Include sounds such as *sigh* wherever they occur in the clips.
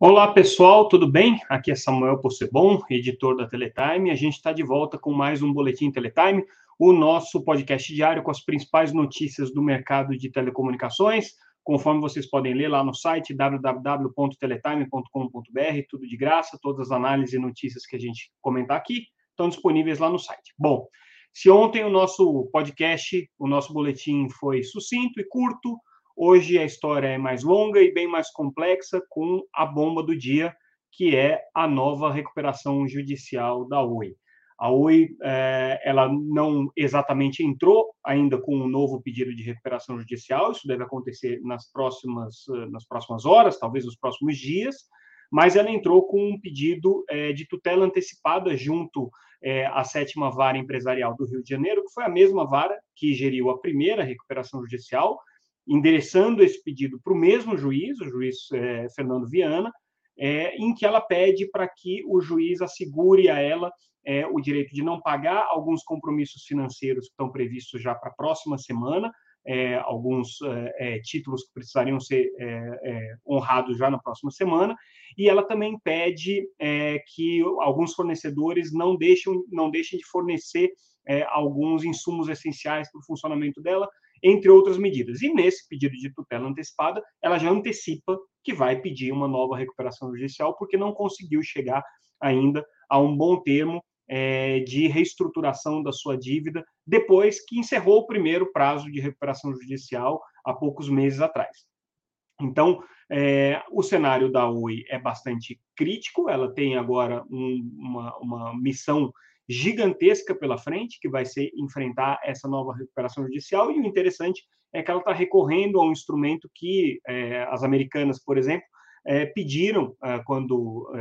Olá pessoal, tudo bem? Aqui é Samuel Possebon, editor da Teletime. A gente está de volta com mais um Boletim Teletime, o nosso podcast diário com as principais notícias do mercado de telecomunicações. Conforme vocês podem ler lá no site www.teletime.com.br, tudo de graça, todas as análises e notícias que a gente comentar aqui estão disponíveis lá no site. Bom, se ontem o nosso podcast, o nosso boletim foi sucinto e curto, Hoje a história é mais longa e bem mais complexa, com a bomba do dia, que é a nova recuperação judicial da Oi. A Oi, é, ela não exatamente entrou ainda com um novo pedido de recuperação judicial, isso deve acontecer nas próximas, nas próximas horas, talvez nos próximos dias, mas ela entrou com um pedido é, de tutela antecipada junto é, à sétima vara empresarial do Rio de Janeiro, que foi a mesma vara que geriu a primeira recuperação judicial, endereçando esse pedido para o mesmo juiz, o juiz é, Fernando Viana, é, em que ela pede para que o juiz assegure a ela é, o direito de não pagar alguns compromissos financeiros que estão previstos já para a próxima semana, é, alguns é, é, títulos que precisariam ser honrados já na próxima semana, e ela também pede que alguns fornecedores não deixem, não deixem de fornecer alguns insumos essenciais para o funcionamento dela, entre outras medidas. E nesse pedido de tutela antecipada, ela já antecipa que vai pedir uma nova recuperação judicial, porque não conseguiu chegar ainda a um bom termo é, de reestruturação da sua dívida, depois que encerrou o primeiro prazo de recuperação judicial há poucos meses atrás. Então, é, o cenário da Oi é bastante crítico, ela tem agora um, uma, uma missão gigantesca pela frente, que vai ser enfrentar essa nova recuperação judicial. E o interessante é que ela está recorrendo a um instrumento que é, as americanas, por exemplo, é, pediram é, quando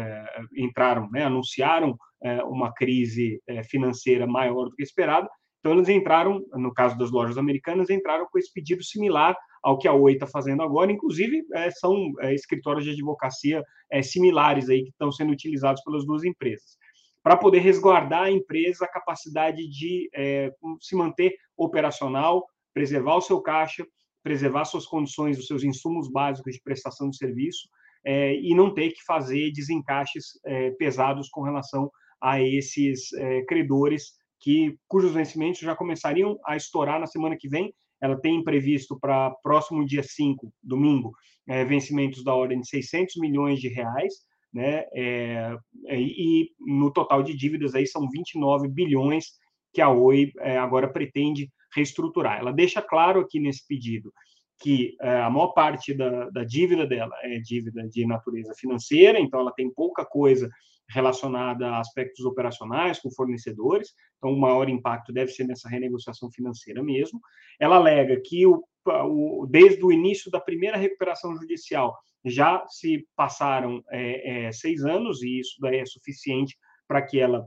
entraram, né, anunciaram uma crise financeira maior do que esperado. Então, eles entraram, no caso das lojas americanas, entraram com esse pedido similar ao que a Oi está fazendo agora. Inclusive, são escritórios de advocacia similares aí que estão sendo utilizados pelas duas empresas para poder resguardar a empresa a capacidade de é, se manter operacional, preservar o seu caixa, preservar suas condições, os seus insumos básicos de prestação de serviço é, e não ter que fazer desencaixes é, pesados com relação a esses é, credores que cujos vencimentos já começariam a estourar na semana que vem. Ela tem previsto para próximo dia 5, domingo, é, vencimentos da ordem de 600 milhões de reais né? É, é, e no total de dívidas aí são 29 bilhões que a Oi é, agora pretende reestruturar. Ela deixa claro aqui nesse pedido que é, a maior parte da, da, dívida dela é dívida de natureza financeira, então ela tem pouca coisa relacionada a aspectos operacionais com fornecedores, então o maior impacto deve ser nessa renegociação financeira mesmo. Ela alega que o, o, desde o início da primeira recuperação judicial já se passaram é, é, seis anos e isso daí é suficiente para que ela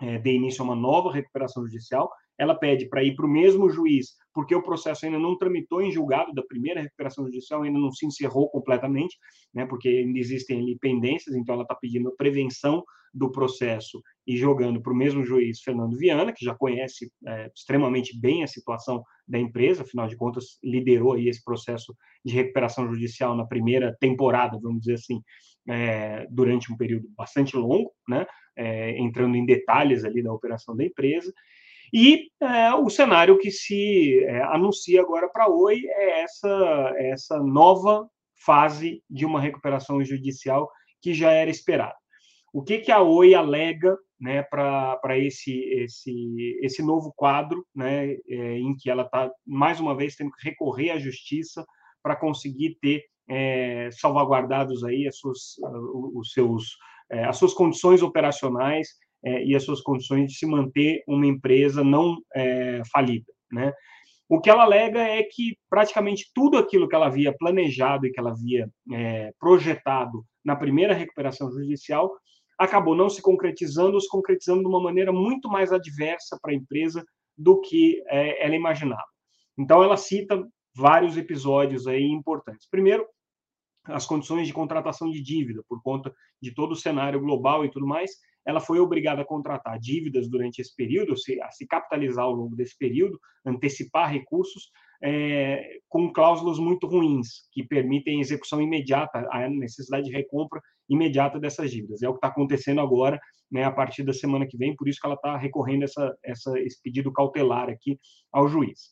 é, dê início a uma nova recuperação judicial. Ela pede para ir para o mesmo juiz, porque o processo ainda não tramitou em julgado da primeira recuperação judicial, ainda não se encerrou completamente, né, porque ainda existem ali pendências, então ela está pedindo a prevenção do processo e jogando para o mesmo juiz Fernando Viana, que já conhece é, extremamente bem a situação da empresa, afinal de contas, liderou aí esse processo de recuperação judicial na primeira temporada, vamos dizer assim, é, durante um período bastante longo, né, é, entrando em detalhes ali da operação da empresa. E é, o cenário que se é, anuncia agora para a Oi é essa, essa nova fase de uma recuperação judicial que já era esperada. O que, que a Oi alega né, para esse, esse, esse novo quadro, né, é, em que ela está, mais uma vez, tendo que recorrer à justiça para conseguir ter é, salvaguardados aí as suas, os seus, é, as suas condições operacionais é, e as suas condições de se manter uma empresa não é, falida. Né? O que ela alega é que praticamente tudo aquilo que ela havia planejado e que ela havia é, projetado na primeira recuperação judicial acabou não se concretizando, ou se concretizando de uma maneira muito mais adversa para a empresa do que é, ela imaginava. Então, ela cita vários episódios aí importantes. Primeiro, as condições de contratação de dívida, por conta de todo o cenário global e tudo mais, ela foi obrigada a contratar dívidas durante esse período, a se capitalizar ao longo desse período, antecipar recursos, é, com cláusulas muito ruins, que permitem execução imediata, a necessidade de recompra imediata dessas dívidas. É o que está acontecendo agora, né, a partir da semana que vem, por isso que ela está recorrendo essa, essa, esse pedido cautelar aqui ao juiz.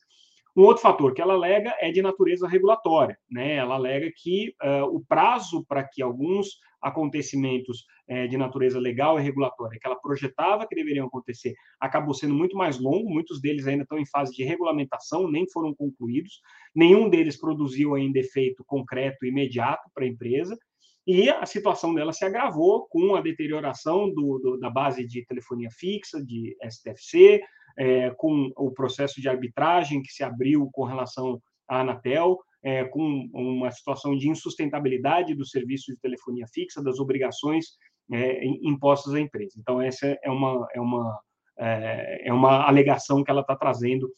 Um outro fator que ela alega é de natureza regulatória. Né? Ela alega que uh, o prazo para que alguns acontecimentos uh, de natureza legal e regulatória que ela projetava que deveriam acontecer acabou sendo muito mais longo, muitos deles ainda estão em fase de regulamentação, nem foram concluídos, nenhum deles produziu ainda efeito concreto imediato para a empresa, e a situação dela se agravou com a deterioração do, do, da base de telefonia fixa, de STFC, é, com o processo de arbitragem que se abriu com relação à Anatel, é, com uma situação de insustentabilidade do serviço de telefonia fixa, das obrigações é, impostas à empresa. Então, essa é uma, é uma, é, é uma alegação que ela está trazendo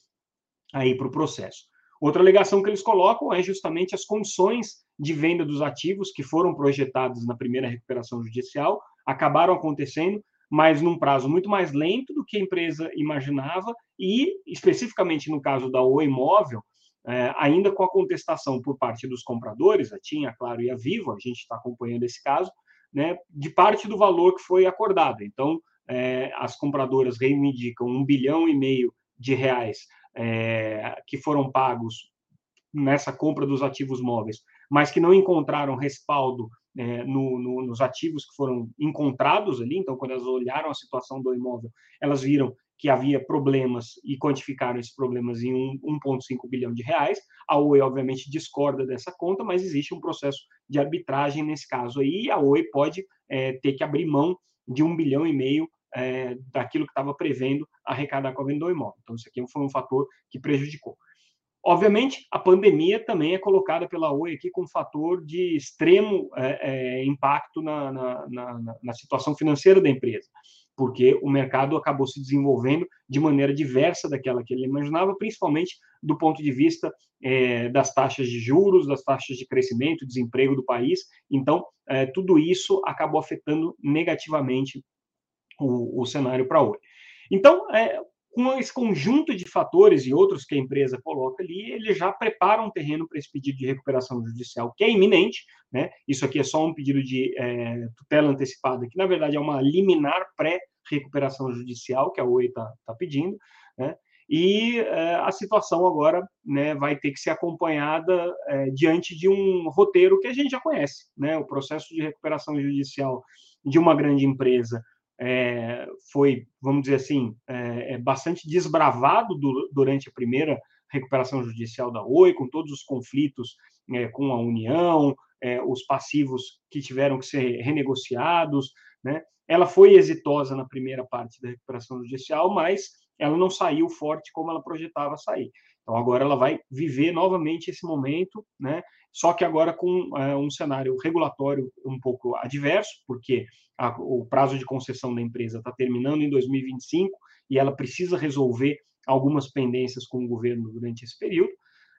aí para o processo. Outra alegação que eles colocam é justamente as condições de venda dos ativos que foram projetados na primeira recuperação judicial, acabaram acontecendo, mas num prazo muito mais lento do que a empresa imaginava e, especificamente no caso da Oi Imóvel, é, ainda com a contestação por parte dos compradores, a TIM, a Claro e a Vivo, a gente está acompanhando esse caso, né, de parte do valor que foi acordado. Então, é, as compradoras reivindicam um bilhão e meio de reais é, que foram pagos nessa compra dos ativos móveis, mas que não encontraram respaldo é, no, no, nos ativos que foram encontrados ali. Então, quando elas olharam a situação do imóvel, elas viram que havia problemas e quantificaram esses problemas em 1,5 bilhão de reais. A Oi, obviamente, discorda dessa conta, mas existe um processo de arbitragem nesse caso aí, e a Oi pode é, ter que abrir mão de um bilhão e meio é, daquilo que estava prevendo arrecadar com a venda do imóvel. Então, isso aqui foi um fator que prejudicou. Obviamente, a pandemia também é colocada pela Oi aqui como fator de extremo é, é, impacto na, na, na, na, situação financeira da empresa, porque o mercado acabou se desenvolvendo de maneira diversa daquela que ele imaginava, principalmente do ponto de vista é, das taxas de juros, das taxas de crescimento, desemprego do país. Então, é, tudo isso acabou afetando negativamente o, o cenário para a Oi. Então, é, com esse conjunto de fatores e outros que a empresa coloca ali, ele já prepara um terreno para esse pedido de recuperação judicial, que é iminente, né? Isso aqui é só um pedido de é, tutela antecipada, que na verdade é uma liminar pré-recuperação judicial que a OE está tá pedindo, né? E é, a situação agora né, vai ter que ser acompanhada é, diante de um roteiro que a gente já conhece, né? O processo de recuperação judicial de uma grande empresa é, foi, vamos dizer assim, é, é, bastante desbravado do, durante a primeira recuperação judicial da Oi, com todos os conflitos é, com a União, os passivos que tiveram que ser renegociados, né? Ela foi exitosa na primeira parte da recuperação judicial, mas ela não saiu forte como ela projetava sair. Então agora ela vai viver novamente esse momento, né? Só que agora com é, um cenário regulatório um pouco adverso, porque a, o prazo de concessão da empresa está terminando em 2025 e ela precisa resolver algumas pendências com o governo durante esse período.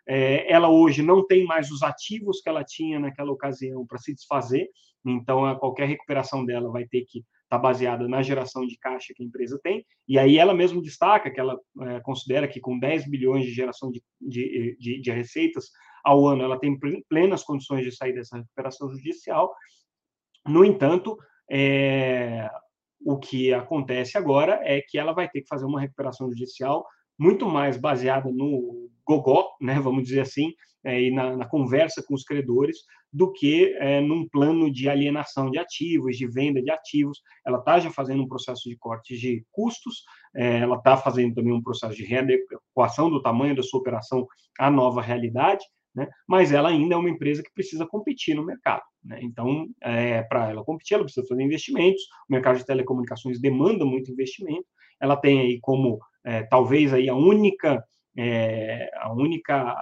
É, ela hoje não tem mais os ativos que ela tinha naquela ocasião para se desfazer, então a qualquer recuperação dela vai ter que estar tá baseada na geração de caixa que a empresa tem, e aí ela mesmo destaca que ela é, considera que com 10 bilhões de geração de, de, de, de receitas ao ano ela tem plenas condições de sair dessa recuperação judicial. No entanto, é, o que acontece agora é que ela vai ter que fazer uma recuperação judicial muito mais baseada no gogó, né, vamos dizer assim, é, e na, na, conversa com os credores, do que é, num plano de alienação de ativos, de venda de ativos. Ela está já fazendo um processo de corte de custos, é, ela está fazendo também um processo de readequação do tamanho da sua operação à nova realidade, né? mas ela ainda é uma empresa que precisa competir no mercado. Né? Então, é, para ela competir, ela precisa fazer investimentos, o mercado de telecomunicações demanda muito investimento, ela tem aí como, é, talvez, aí a única, é, a única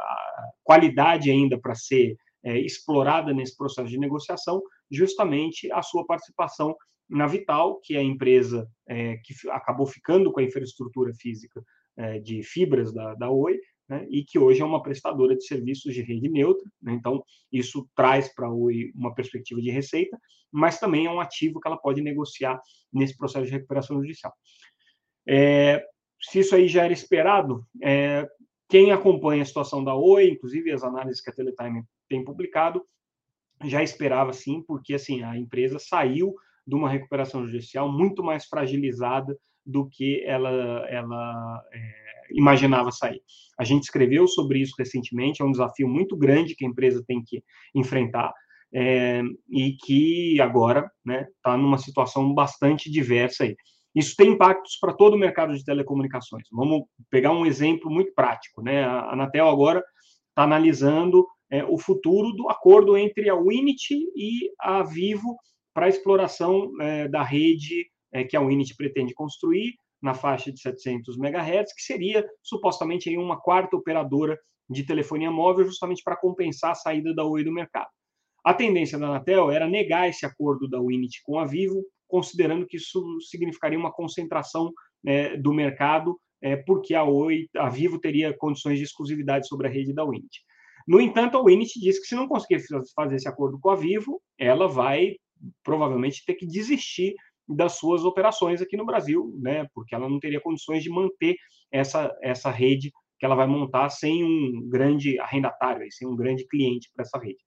qualidade ainda para ser é, explorada nesse processo de negociação, justamente a sua participação na Vital, que é a empresa é, que acabou ficando com a infraestrutura física é, de fibras da, da Oi, né, e que hoje é uma prestadora de serviços de rede neutra. Né, então, isso traz para a Oi uma perspectiva de receita, mas também é um ativo que ela pode negociar nesse processo de recuperação judicial. É, se isso aí já era esperado, é, Quem acompanha a situação da Oi, inclusive as análises que a Teletime tem publicado, já esperava sim, porque assim a empresa saiu de uma recuperação judicial muito mais fragilizada do que ela, ela é, imaginava sair. A gente escreveu sobre isso recentemente, é um desafio muito grande que a empresa tem que enfrentar é, e que agora está né, tá numa situação bastante diversa aí. Isso tem impactos para todo o mercado de telecomunicações. Vamos pegar um exemplo muito prático. Né? A Anatel agora está analisando é, o futuro do acordo entre a Winit e a Vivo para a exploração é, da rede é, que a Winit pretende construir na faixa de 700 MHz, que seria supostamente uma quarta operadora de telefonia móvel, justamente para compensar a saída da Oi do mercado. A tendência da Anatel era negar esse acordo da Winit com a Vivo, considerando que isso significaria uma concentração é, do mercado, é, porque a Oi, a Vivo teria condições de exclusividade sobre a rede da Winit. No entanto, a Winit diz que se não conseguir fazer esse acordo com a Vivo, ela vai provavelmente ter que desistir das suas operações aqui no Brasil, né? Porque ela não teria condições de manter essa, essa rede que ela vai montar sem um grande arrendatário, sem um grande cliente para essa rede.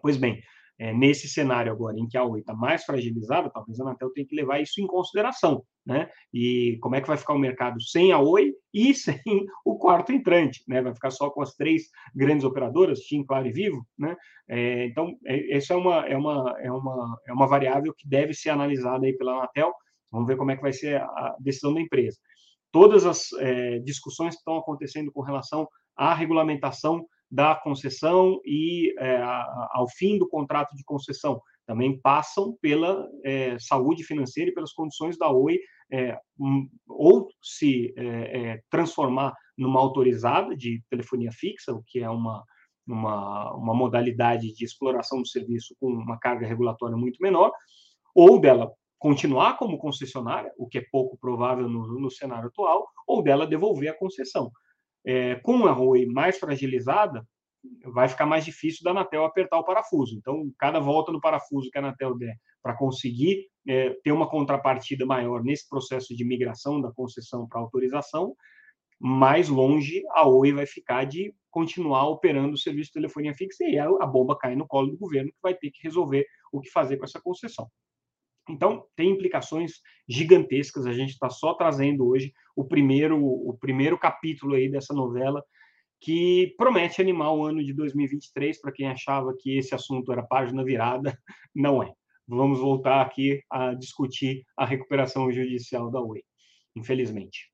Pois bem, é, nesse cenário agora em que a Oi está mais fragilizada, talvez a Anatel tenha que levar isso em consideração, né? E como é que vai ficar o mercado sem a Oi e *laughs* sem o quarto entrante, né? Vai ficar só com as três grandes operadoras, TIM, Claro e Vivo, né? É, então, é, essa é uma, é, uma, é, uma, é uma variável que deve ser analisada aí pela Anatel. Vamos ver como é que vai ser a decisão da empresa. Todas as é, discussões que estão acontecendo com relação à regulamentação da concessão e é, ao fim do contrato de concessão. Também passam pela é, saúde financeira e pelas condições da Oi é, ou se é, é, transformar numa autorizada de telefonia fixa, o que é uma, uma, uma modalidade de exploração do serviço com uma carga regulatória muito menor, ou dela continuar como concessionária, o que é pouco provável no, no cenário atual, ou dela devolver a concessão é, com a Oi mais fragilizada, vai ficar mais difícil da Anatel apertar o parafuso. Então, cada volta no parafuso que a Anatel der para conseguir é, ter uma contrapartida maior nesse processo de migração da concessão para autorização, mais longe a Oi vai ficar de continuar operando o serviço de telefonia fixa e a bomba cai no colo do governo, que vai ter que resolver o que fazer com essa concessão. Então, tem implicações gigantescas. A gente está só trazendo hoje o primeiro, o primeiro capítulo aí dessa novela que promete animar o ano de 2023 para quem achava que esse assunto era página virada, *laughs* não é. Vamos voltar aqui a discutir a recuperação judicial da Oi, infelizmente.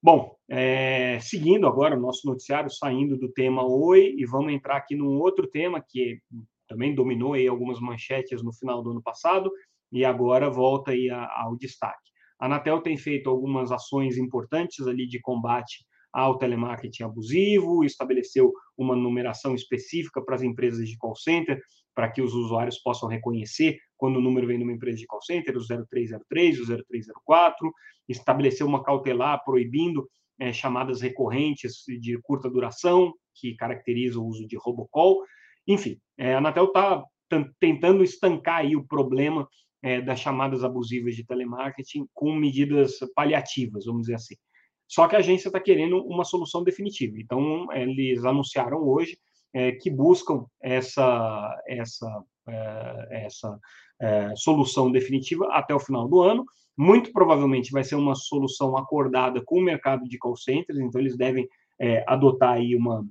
Bom, é, seguindo agora o nosso noticiário, saindo do tema Oi, e vamos entrar aqui num outro tema que também dominou aí algumas manchetes no final do ano passado, e agora volta aí ao destaque. A Anatel tem feito algumas ações importantes ali de combate ao telemarketing abusivo, estabeleceu uma numeração específica para as empresas de call center, para que os usuários possam reconhecer quando o número vem de uma empresa de call center, o 0303, o 0304, estabeleceu uma cautelar proibindo é, chamadas recorrentes de curta duração, que caracteriza o uso de robocall. Enfim, é, a Anatel está tentando estancar aí o problema é, das chamadas abusivas de telemarketing com medidas paliativas, vamos dizer assim. Só que a agência está querendo uma solução definitiva. Então, eles anunciaram hoje é, que buscam essa, essa, é, essa é, solução definitiva até o final do ano. Muito provavelmente vai ser uma solução acordada com o mercado de call centers, então eles devem é, adotar aí uma,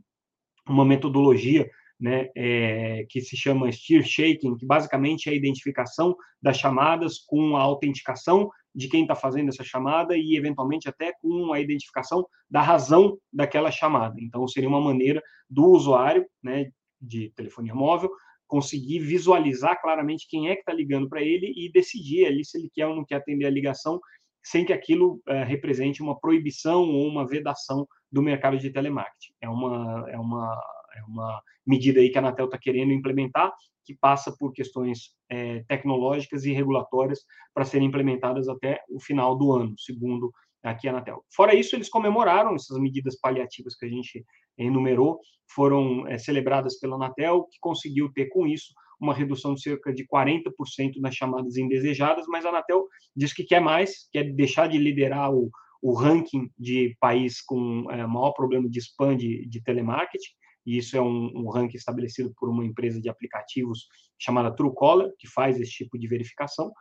uma metodologia né, é, que se chama Steer Shaking, que basicamente é a identificação das chamadas com a autenticação de quem está fazendo essa chamada e, eventualmente, até com a identificação da razão daquela chamada. Então, seria uma maneira do usuário né, de telefonia móvel conseguir visualizar claramente quem é que está ligando para ele e decidir ali se ele quer ou não quer atender a ligação, sem que aquilo é, represente uma proibição ou uma vedação do mercado de telemarketing. É uma, é uma é uma medida aí que a Anatel está querendo implementar, que passa por questões é, tecnológicas e regulatórias para serem implementadas até o final do ano, segundo aqui a Anatel. Fora isso, eles comemoraram essas medidas paliativas que a gente enumerou, foram é, celebradas pela Anatel, que conseguiu ter com isso uma redução de cerca de 40% nas chamadas indesejadas, mas a Anatel diz que quer mais, quer deixar de liderar o, o ranking de país com é, maior problema de spam de, de telemarketing, e isso é um, um, ranking estabelecido por uma empresa de aplicativos chamada Truecaller, que faz esse tipo de verificação.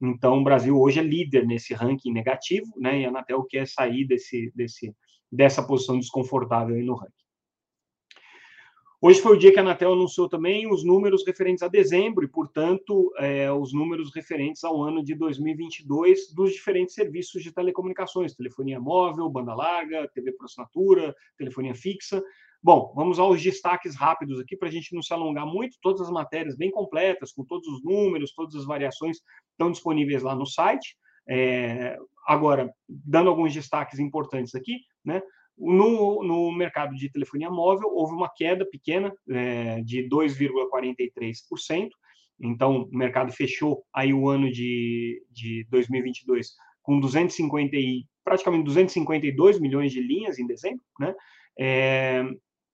Então, o Brasil hoje é líder nesse ranking negativo, né? E a Anatel quer sair desse, desse, dessa posição desconfortável no ranking. Hoje foi o dia que a Anatel anunciou também os números referentes a dezembro e, portanto, é, os números referentes ao ano de 2022 dos diferentes serviços de telecomunicações, telefonia móvel, banda larga, TV por assinatura, telefonia fixa. Bom, vamos aos destaques rápidos aqui para a gente não se alongar muito. Todas as matérias bem completas, com todos os números, todas as variações, estão disponíveis lá no site. É, agora, dando alguns destaques importantes aqui, né? No, no mercado de telefonia móvel, houve uma queda pequena é, de 2,43%. Então, o mercado fechou aí o ano de, de 2022 com 250 e, praticamente 252 milhões de linhas em dezembro. Né? É,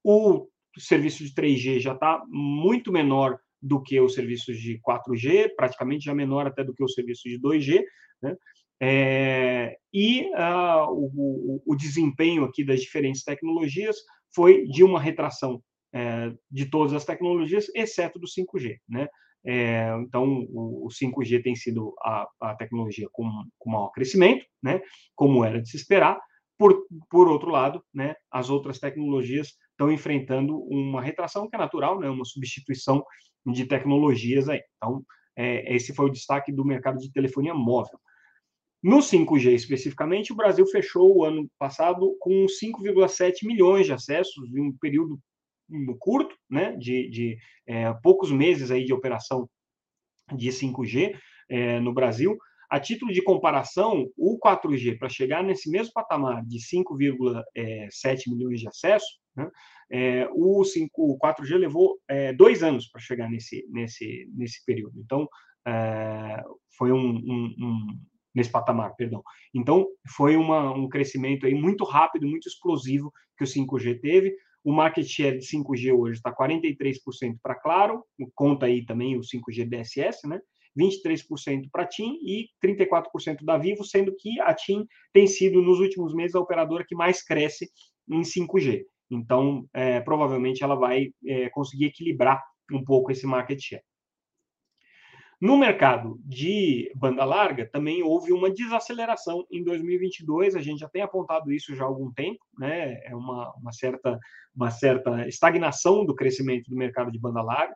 o serviço de 3G já está muito menor do que os serviços de 4G, praticamente já menor até do que o serviço de 2G. Né? É, e uh, o, o, desempenho aqui das diferentes tecnologias foi de uma retração é, de todas as tecnologias, exceto do 5G. Né? É, então, o, o, 5G tem sido a, a tecnologia com, com maior crescimento, né? como era de se esperar. Por, por outro lado, né, as outras tecnologias estão enfrentando uma retração que é natural, né, uma substituição de tecnologias aí. Então, é, esse foi o destaque do mercado de telefonia móvel. No 5G especificamente, o Brasil fechou o ano passado com 5,7 milhões de acessos em um período curto, né, de, de é, poucos meses aí de operação de 5G é, no Brasil. A título de comparação, o 4G, para chegar nesse mesmo patamar de 5,7 é, milhões de acessos, né, é, o, 5, o 4G levou é, dois anos para chegar nesse, nesse, nesse período. Então, é, foi um, um, um nesse patamar, perdão. Então, foi uma, um crescimento aí muito rápido, muito explosivo que o 5G teve. O market share de 5G hoje está 43% para Claro, conta aí também o 5G DSS, né? 23% para a TIM e 34% da Vivo, sendo que a TIM tem sido, nos últimos meses, a operadora que mais cresce em 5G. Então, é, provavelmente ela vai é, conseguir equilibrar um pouco esse market share. No mercado de banda larga, também houve uma desaceleração em 2022, a gente já tem apontado isso já há algum tempo, né? é uma, uma, certa, uma certa estagnação do crescimento do mercado de banda larga.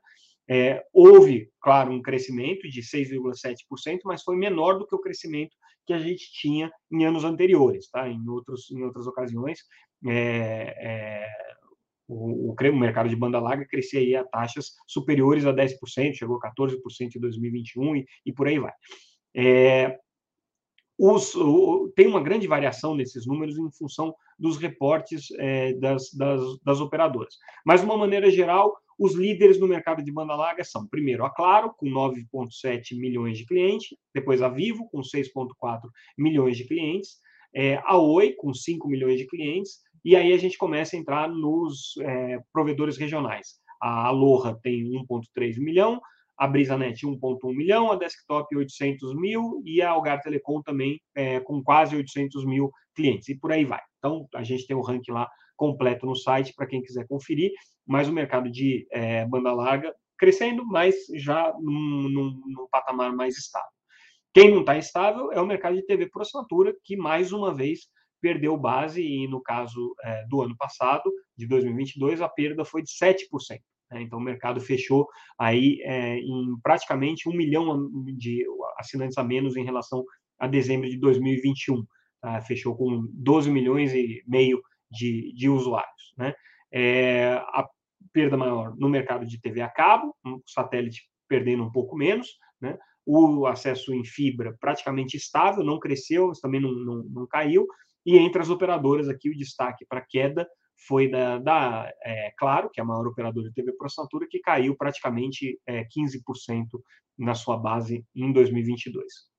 É, houve, claro, um crescimento de 6,7%, mas foi menor do que o crescimento que a gente tinha em anos anteriores, tá? Em, outros, em outras ocasiões, é, é, o, o, mercado de banda larga crescia aí a taxas superiores a 10%, chegou a 14% em 2021 e, e por aí vai. É, os, o, tem uma grande variação nesses números em função dos reportes é, das, das, das, operadoras. Mas, de uma maneira geral, os líderes no mercado de banda larga são, primeiro, a Claro, com 9,7 milhões de clientes, depois a Vivo, com 6,4 milhões de clientes, é, a Oi, com 5 milhões de clientes, e aí a gente começa a entrar nos é, provedores regionais. A Aloha tem 1,3 milhão, a BrisaNet 1,1 milhão, a Desktop 800 mil e a Algar Telecom também é, com quase 800 mil clientes, e por aí vai. Então, a gente tem o ranking lá completo no site para quem quiser conferir, mas o mercado de é, banda larga crescendo, mas já num, num, num patamar mais estável. Quem não está estável é o mercado de TV por assinatura, que mais uma vez perdeu base e, no caso é, do ano passado, de 2022, a perda foi de 7%. Né? Então, o mercado fechou aí é, em praticamente um milhão de assinantes a menos em relação a dezembro de 2021. Tá? Fechou com 12 milhões e meio de, de usuários. Né? É, a perda maior no mercado de TV a cabo, o satélite perdendo um pouco menos, né? o acesso em fibra praticamente estável, não cresceu, mas também não, não, não caiu, e entre as operadoras aqui, o destaque para queda foi da, da é, Claro, que é a maior operadora de TV por assinatura, que caiu praticamente é, 15% na sua base em 2022.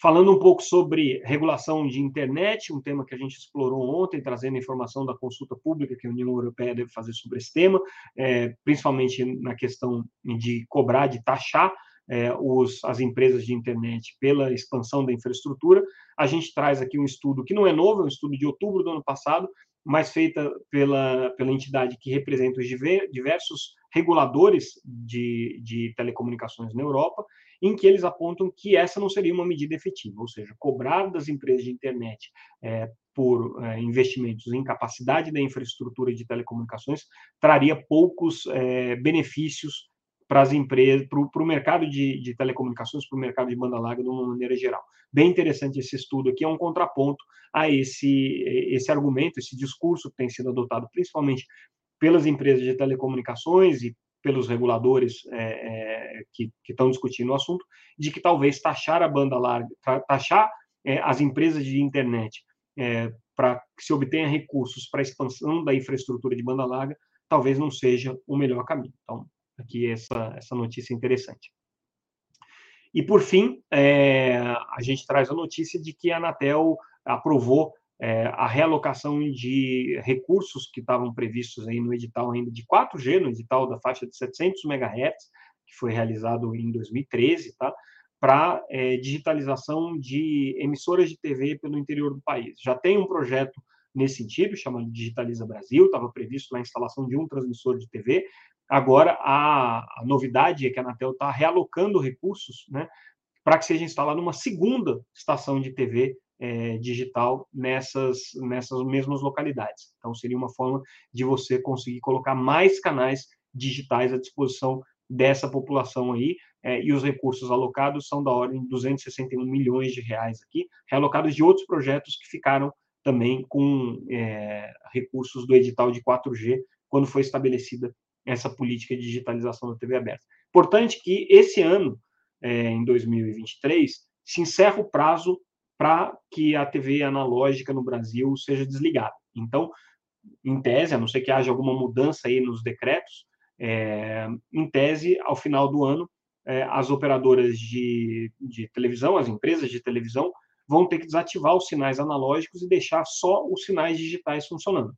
Falando um pouco sobre regulação de internet, um tema que a gente explorou ontem, trazendo informação da consulta pública que a União Europeia deve fazer sobre esse tema, é, principalmente na questão de cobrar, de taxar é, os, as empresas de internet pela expansão da infraestrutura. A gente traz aqui um estudo que não é novo, é um estudo de outubro do ano passado, mas feita pela, pela entidade que representa os diversos reguladores de, de telecomunicações na Europa, em que eles apontam que essa não seria uma medida efetiva, ou seja, cobrar das empresas de internet é, por é, investimentos em capacidade da infraestrutura de telecomunicações traria poucos é, benefícios para as empresas, para o mercado de, de telecomunicações, para o mercado de banda larga de uma maneira geral. Bem interessante esse estudo aqui, é um contraponto a esse, esse argumento, esse discurso que tem sido adotado principalmente pelas empresas de telecomunicações e pelos reguladores é, é, que, estão discutindo o assunto, de que talvez taxar a banda larga, taxar é, as empresas de internet é, para que se obtenha recursos para a expansão da infraestrutura de banda larga, talvez não seja o melhor caminho. Então, aqui essa, essa notícia interessante. E, por fim, é, a gente traz a notícia de que a Anatel aprovou é, a realocação de recursos que estavam previstos aí no edital ainda de 4G, no edital da faixa de 700 MHz, que foi realizado em 2013, tá? para é, digitalização de emissoras de TV pelo interior do país. Já tem um projeto nesse sentido, chamado Digitaliza Brasil, estava previsto a instalação de um transmissor de TV, Agora, a, a novidade é que a Anatel está realocando recursos né, para que seja instalada uma segunda estação de TV é, digital nessas, nessas mesmas localidades. Então, seria uma forma de você conseguir colocar mais canais digitais à disposição dessa população aí, é, e os recursos alocados são da ordem de 261 milhões de reais aqui, realocados de outros projetos que ficaram também com é, recursos do edital de 4G, quando foi estabelecida essa política de digitalização da TV aberta. Importante que esse ano, é, em 2023, se encerra o prazo para que a TV analógica no Brasil seja desligada. Então, em tese, a não ser que haja alguma mudança aí nos decretos, é, em tese, ao final do ano, é, as operadoras de, de televisão, as empresas de televisão, vão ter que desativar os sinais analógicos e deixar só os sinais digitais funcionando.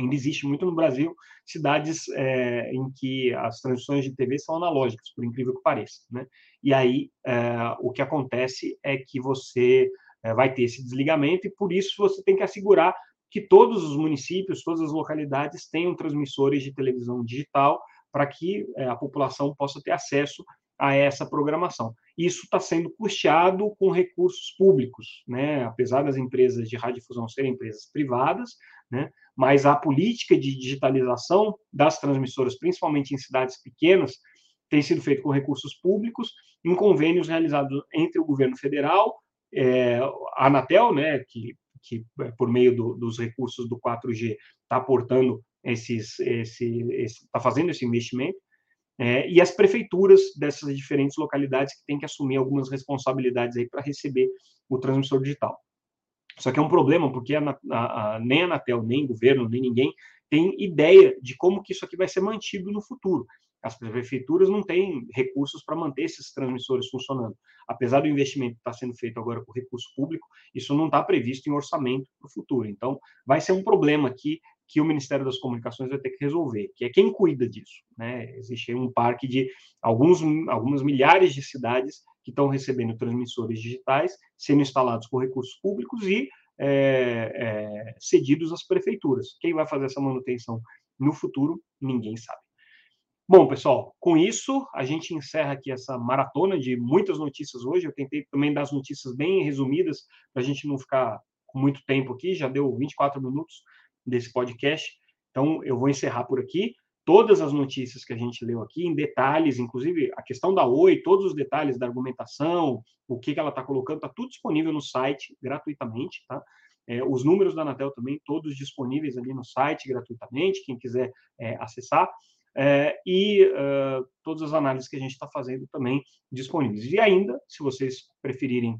Ainda existe muito no Brasil cidades é, em que as transmissões de TV são analógicas, por incrível que pareça. Né? E aí é, o que acontece é que você é, vai ter esse desligamento e por isso você tem que assegurar que todos os municípios, todas as localidades tenham transmissores de televisão digital para que a população possa ter acesso a essa programação. Isso está sendo custeado com recursos públicos, né? apesar das empresas de radiodifusão serem empresas privadas, né? Mas a política de digitalização das transmissoras, principalmente em cidades pequenas, tem sido feita com recursos públicos, em convênios realizados entre o governo federal, é, a Anatel, né, que, que é, por meio do, dos recursos do 4G está aportando esses, esse, está fazendo esse investimento, é, e as prefeituras dessas diferentes localidades que têm que assumir algumas responsabilidades aí para receber o transmissor digital. Só que é um problema, porque a, a, a, nem a Anatel, nem o governo, nem ninguém tem ideia de como que isso aqui vai ser mantido no futuro. As prefeituras não têm recursos para manter esses transmissores funcionando. Apesar do investimento estar sendo feito agora com recurso público, isso não está previsto em orçamento para o futuro. Então, vai ser um problema aqui que o Ministério das Comunicações vai ter que resolver, que é quem cuida disso. Né? Existe um parque de alguns, algumas milhares de cidades que estão recebendo transmissores digitais, sendo instalados com recursos públicos e é, é, cedidos às prefeituras. Quem vai fazer essa manutenção no futuro, ninguém sabe. Bom, pessoal, com isso a gente encerra aqui essa maratona de muitas notícias hoje. Eu tentei também dar as notícias bem resumidas para a gente não ficar com muito tempo aqui. Já deu 24 minutos desse podcast. Então, eu vou encerrar por aqui todas as notícias que a gente leu aqui, em detalhes, inclusive a questão da Oi, todos os detalhes da argumentação, o que, que ela está colocando, está tudo disponível no site gratuitamente, tá? É, os números da Anatel também, todos disponíveis ali no site gratuitamente, quem quiser é, acessar. É, e uh, todas as análises que a gente está fazendo também disponíveis. E ainda, se vocês preferirem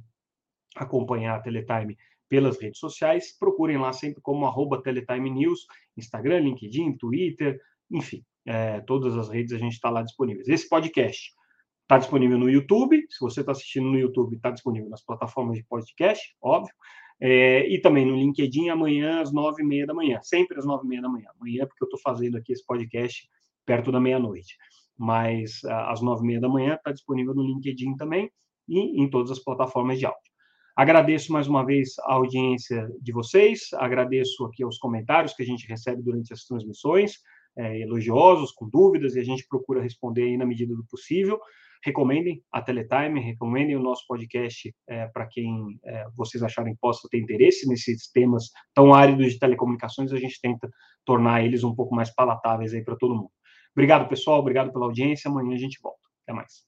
acompanhar a Teletime pelas redes sociais, procurem lá sempre como arroba Teletime News, Instagram, LinkedIn, Twitter, enfim, é, todas as redes a gente está lá disponíveis. Esse podcast está disponível no YouTube, se você está assistindo no YouTube, está disponível nas plataformas de podcast, óbvio, é, e também no LinkedIn amanhã às nove e meia da manhã, sempre às nove e meia da manhã. Amanhã, porque eu estou fazendo aqui esse podcast perto da meia-noite. mas às nove e meia da manhã está disponível no LinkedIn também e em todas as plataformas de áudio. Agradeço mais uma vez a audiência de vocês, agradeço aqui os comentários que a gente recebe durante as transmissões, é, elogiosos, com dúvidas, e a gente procura responder aí na medida do possível. Recomendem a Teletime, recomendem o nosso podcast é, para quem é, vocês acharem possa ter interesse nesses temas tão áridos de telecomunicações, a gente tenta tornar eles um pouco mais palatáveis aí para todo mundo. Obrigado, pessoal, obrigado pela audiência, amanhã a gente volta. Até mais.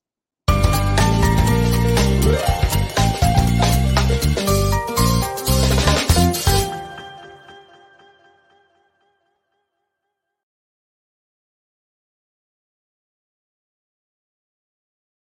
you